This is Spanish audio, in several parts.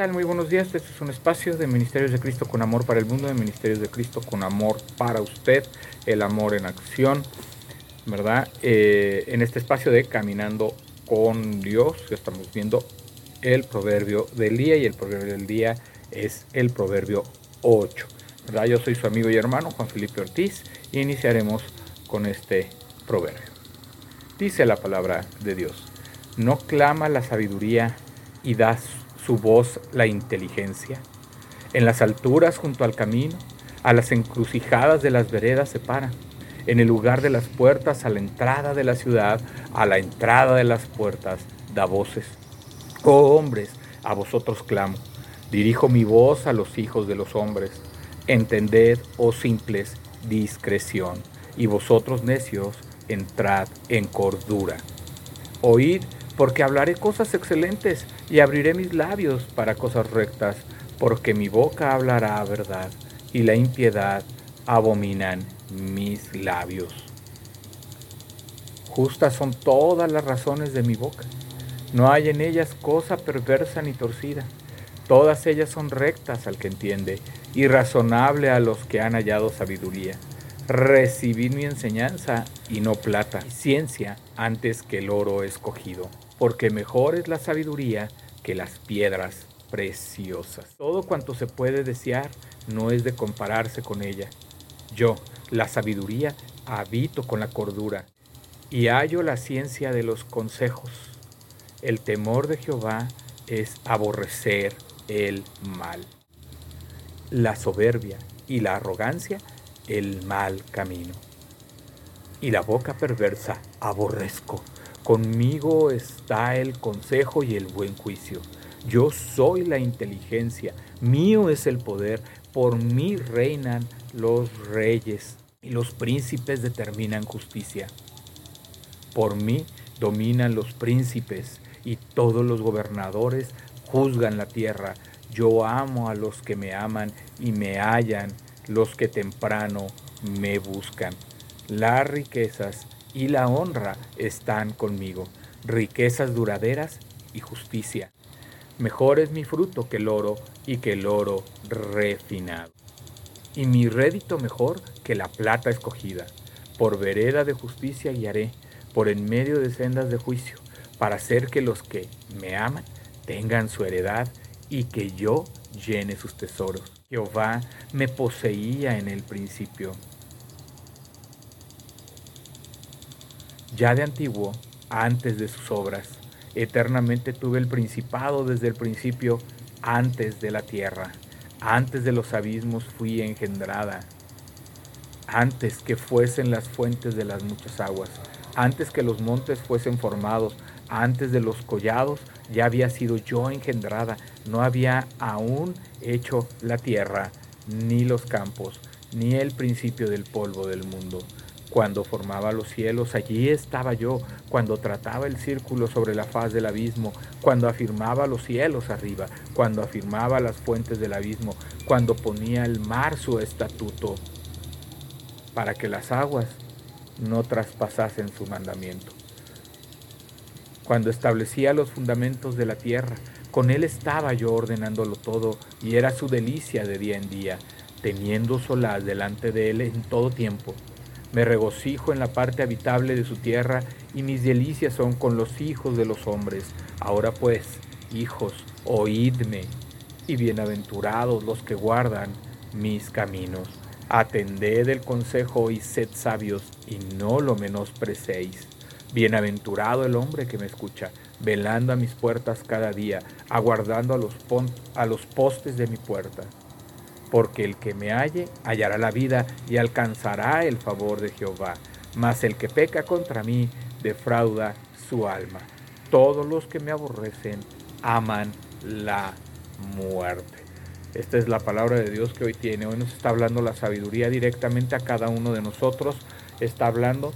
tal? Muy buenos días. Este es un espacio de Ministerios de Cristo con amor para el mundo, de Ministerios de Cristo con amor para usted, el amor en acción, ¿verdad? Eh, en este espacio de Caminando con Dios, estamos viendo el proverbio del día y el proverbio del día es el proverbio 8. ¿verdad? Yo soy su amigo y hermano Juan Felipe Ortiz y iniciaremos con este proverbio. Dice la palabra de Dios, no clama la sabiduría y da su voz la inteligencia. En las alturas junto al camino, a las encrucijadas de las veredas se para. En el lugar de las puertas, a la entrada de la ciudad, a la entrada de las puertas, da voces. Oh hombres, a vosotros clamo. Dirijo mi voz a los hijos de los hombres. Entended, oh simples, discreción. Y vosotros necios, entrad en cordura. Oíd, porque hablaré cosas excelentes y abriré mis labios para cosas rectas, porque mi boca hablará verdad y la impiedad abominan mis labios. Justas son todas las razones de mi boca. No hay en ellas cosa perversa ni torcida. Todas ellas son rectas al que entiende y razonable a los que han hallado sabiduría. Recibid mi enseñanza y no plata, ciencia antes que el oro escogido porque mejor es la sabiduría que las piedras preciosas. Todo cuanto se puede desear no es de compararse con ella. Yo, la sabiduría, habito con la cordura y hallo la ciencia de los consejos. El temor de Jehová es aborrecer el mal. La soberbia y la arrogancia, el mal camino. Y la boca perversa aborrezco Conmigo está el consejo y el buen juicio. Yo soy la inteligencia, mío es el poder, por mí reinan los reyes y los príncipes determinan justicia. Por mí dominan los príncipes y todos los gobernadores juzgan la tierra. Yo amo a los que me aman y me hallan los que temprano me buscan. Las riquezas y la honra están conmigo, riquezas duraderas y justicia. Mejor es mi fruto que el oro y que el oro refinado. Y mi rédito mejor que la plata escogida. Por vereda de justicia guiaré, por en medio de sendas de juicio, para hacer que los que me aman tengan su heredad y que yo llene sus tesoros. Jehová me poseía en el principio ya de antiguo, antes de sus obras. Eternamente tuve el principado desde el principio, antes de la tierra. Antes de los abismos fui engendrada. Antes que fuesen las fuentes de las muchas aguas. Antes que los montes fuesen formados. Antes de los collados ya había sido yo engendrada. No había aún hecho la tierra, ni los campos, ni el principio del polvo del mundo cuando formaba los cielos, allí estaba yo, cuando trataba el círculo sobre la faz del abismo, cuando afirmaba los cielos arriba, cuando afirmaba las fuentes del abismo, cuando ponía el mar su estatuto, para que las aguas no traspasasen su mandamiento. Cuando establecía los fundamentos de la tierra, con él estaba yo ordenándolo todo, y era su delicia de día en día, teniendo solaz delante de él en todo tiempo me regocijo en la parte habitable de su tierra y mis delicias son con los hijos de los hombres. Ahora pues, hijos, oídme, y bienaventurados los que guardan mis caminos. Atended el consejo y sed sabios, y no lo menosprecéis. Bienaventurado el hombre que me escucha, velando a mis puertas cada día, aguardando a los, a los postes de mi puerta porque el que me halle hallará la vida y alcanzará el favor de Jehová. Mas el que peca contra mí defrauda su alma. Todos los que me aborrecen aman la muerte. Esta es la palabra de Dios que hoy tiene. Hoy nos está hablando la sabiduría directamente a cada uno de nosotros. Está hablando,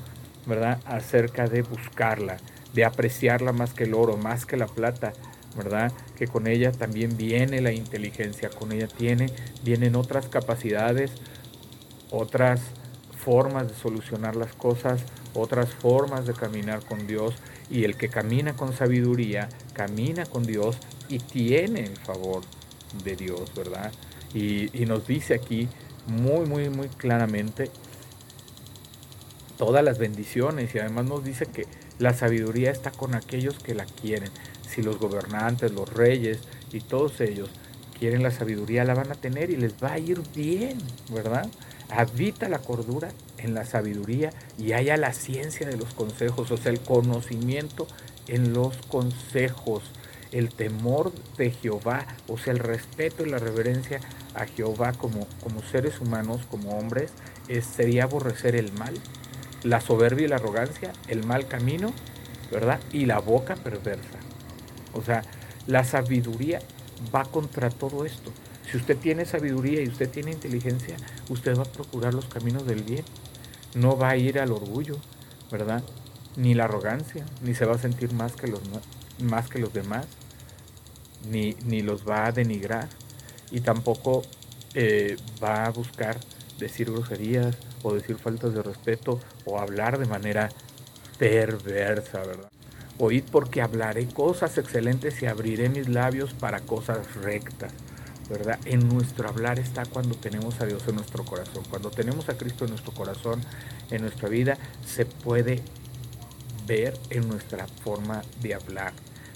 ¿verdad?, acerca de buscarla, de apreciarla más que el oro, más que la plata, ¿verdad? Que con ella también viene la inteligencia, con ella tiene, vienen otras capacidades, otras formas de solucionar las cosas, otras formas de caminar con Dios. Y el que camina con sabiduría, camina con Dios y tiene el favor de Dios, ¿verdad? Y, y nos dice aquí muy, muy, muy claramente todas las bendiciones y además nos dice que la sabiduría está con aquellos que la quieren. Si los gobernantes, los reyes y todos ellos quieren la sabiduría, la van a tener y les va a ir bien, ¿verdad? Habita la cordura en la sabiduría y haya la ciencia de los consejos, o sea, el conocimiento en los consejos, el temor de Jehová, o sea, el respeto y la reverencia a Jehová como, como seres humanos, como hombres, es, sería aborrecer el mal, la soberbia y la arrogancia, el mal camino, ¿verdad? Y la boca perversa. O sea, la sabiduría va contra todo esto. Si usted tiene sabiduría y usted tiene inteligencia, usted va a procurar los caminos del bien. No va a ir al orgullo, ¿verdad? Ni la arrogancia, ni se va a sentir más que los, más que los demás, ni, ni los va a denigrar, y tampoco eh, va a buscar decir groserías o decir faltas de respeto o hablar de manera perversa, ¿verdad? Oíd porque hablaré cosas excelentes y abriré mis labios para cosas rectas. ¿verdad? En nuestro hablar está cuando tenemos a Dios en nuestro corazón. Cuando tenemos a Cristo en nuestro corazón, en nuestra vida, se puede ver en nuestra forma de hablar.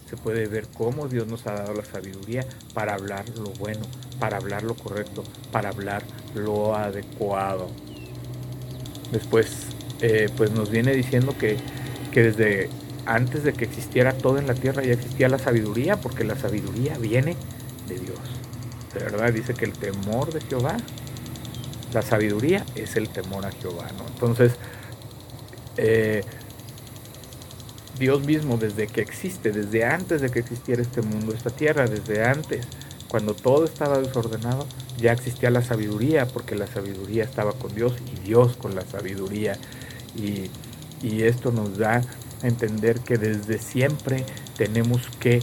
Se puede ver cómo Dios nos ha dado la sabiduría para hablar lo bueno, para hablar lo correcto, para hablar lo adecuado. Después, eh, pues nos viene diciendo que, que desde antes de que existiera todo en la tierra ya existía la sabiduría, porque la sabiduría viene de Dios de verdad dice que el temor de Jehová, la sabiduría es el temor a Jehová. Entonces, eh, Dios mismo desde que existe, desde antes de que existiera este mundo, esta tierra, desde antes, cuando todo estaba desordenado, ya existía la sabiduría, porque la sabiduría estaba con Dios y Dios con la sabiduría. Y, y esto nos da a entender que desde siempre tenemos que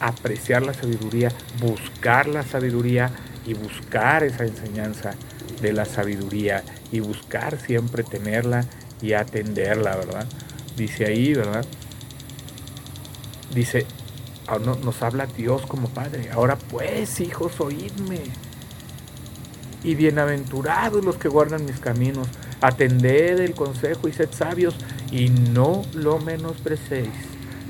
apreciar la sabiduría, buscar la sabiduría y buscar esa enseñanza de la sabiduría y buscar siempre tenerla y atenderla, ¿verdad? Dice ahí, ¿verdad? Dice, nos habla Dios como Padre. Ahora pues, hijos, oídme. Y bienaventurados los que guardan mis caminos. Atended el consejo y sed sabios y no lo menosprecéis.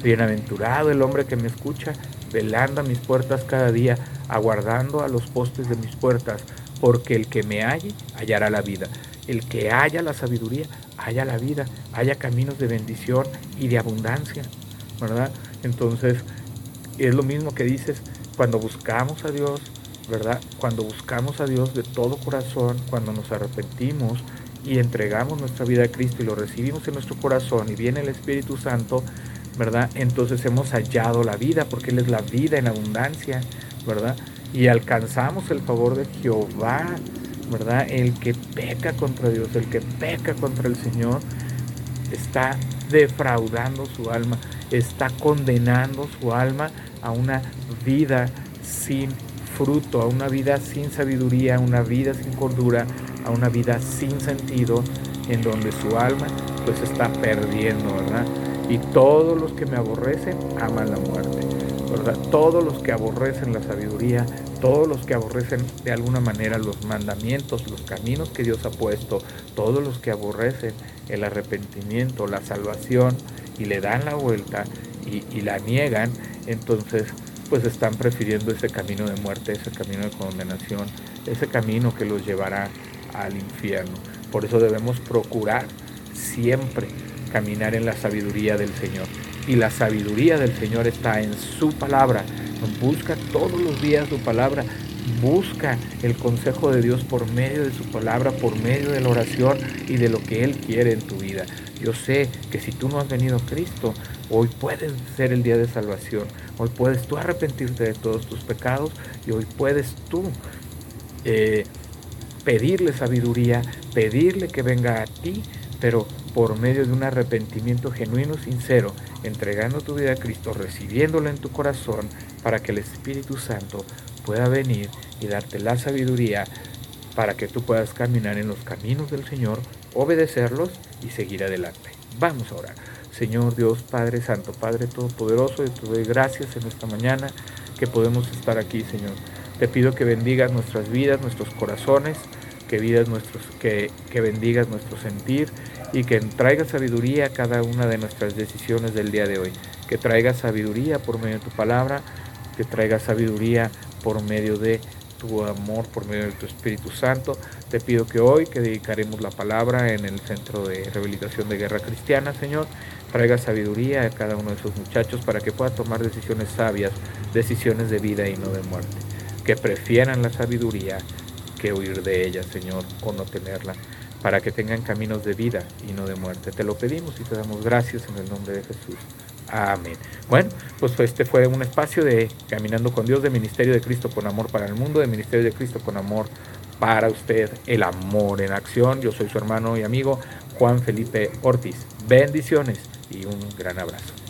Bienaventurado el hombre que me escucha velando a mis puertas cada día, aguardando a los postes de mis puertas, porque el que me halle hallará la vida. El que haya la sabiduría, haya la vida, haya caminos de bendición y de abundancia, ¿verdad? Entonces, es lo mismo que dices, cuando buscamos a Dios, ¿verdad? Cuando buscamos a Dios de todo corazón, cuando nos arrepentimos y entregamos nuestra vida a Cristo y lo recibimos en nuestro corazón y viene el Espíritu Santo, ¿verdad? Entonces hemos hallado la vida, porque Él es la vida en abundancia, ¿verdad? Y alcanzamos el favor de Jehová, ¿verdad? El que peca contra Dios, el que peca contra el Señor, está defraudando su alma, está condenando su alma a una vida sin fruto, a una vida sin sabiduría, a una vida sin cordura, a una vida sin sentido, en donde su alma pues está perdiendo, ¿verdad? Y todos los que me aborrecen aman la muerte. ¿verdad? Todos los que aborrecen la sabiduría, todos los que aborrecen de alguna manera los mandamientos, los caminos que Dios ha puesto, todos los que aborrecen el arrepentimiento, la salvación y le dan la vuelta y, la niegan, entonces pues están prefiriendo ese camino de muerte, ese camino de condenación, ese camino que los llevará al infierno. Por eso debemos procurar siempre caminar en la sabiduría del Señor. Y la sabiduría del Señor está en su palabra. Busca todos los días su palabra. Busca el consejo de Dios por medio de su palabra, por medio de la oración y de lo que Él quiere en tu vida. Yo sé que si tú no has venido a Cristo, hoy puedes ser el día de salvación. Hoy puedes tú arrepentirte de todos tus pecados y hoy puedes tú eh, pedirle sabiduría, pedirle que venga a ti, pero por medio de un arrepentimiento genuino, sincero, entregando tu vida a Cristo, recibiéndolo en tu corazón, para que el Espíritu Santo pueda venir y darte la sabiduría para que tú puedas caminar en los caminos del Señor, obedecerlos y seguir adelante. Vamos a orar. Señor Dios, Padre Santo, Padre Todopoderoso, te doy gracias en esta mañana que podemos estar aquí, Señor. Te pido que bendigas nuestras vidas, nuestros corazones, que, vidas nuestros, que, que bendigas nuestro sentir y que traigas sabiduría a cada una de nuestras decisiones del día de hoy. Que traigas sabiduría por medio de tu palabra, que traigas sabiduría por medio de tu amor, por medio de tu Espíritu Santo. Te pido que hoy, que dedicaremos la palabra en el Centro de Rehabilitación de Guerra Cristiana, Señor, traiga sabiduría a cada uno de esos muchachos para que pueda tomar decisiones sabias, decisiones de vida y no de muerte. Que prefieran la sabiduría que huir de ella, Señor, o no tenerla, para que tengan caminos de vida y no de muerte. Te lo pedimos y te damos gracias en el nombre de Jesús. Amén. Bueno, pues este fue un espacio de Caminando con Dios, de Ministerio de Cristo con Amor para el Mundo, de Ministerio de Cristo con Amor para usted, el amor en acción. Yo soy su hermano y amigo Juan Felipe Ortiz. Bendiciones y un gran abrazo.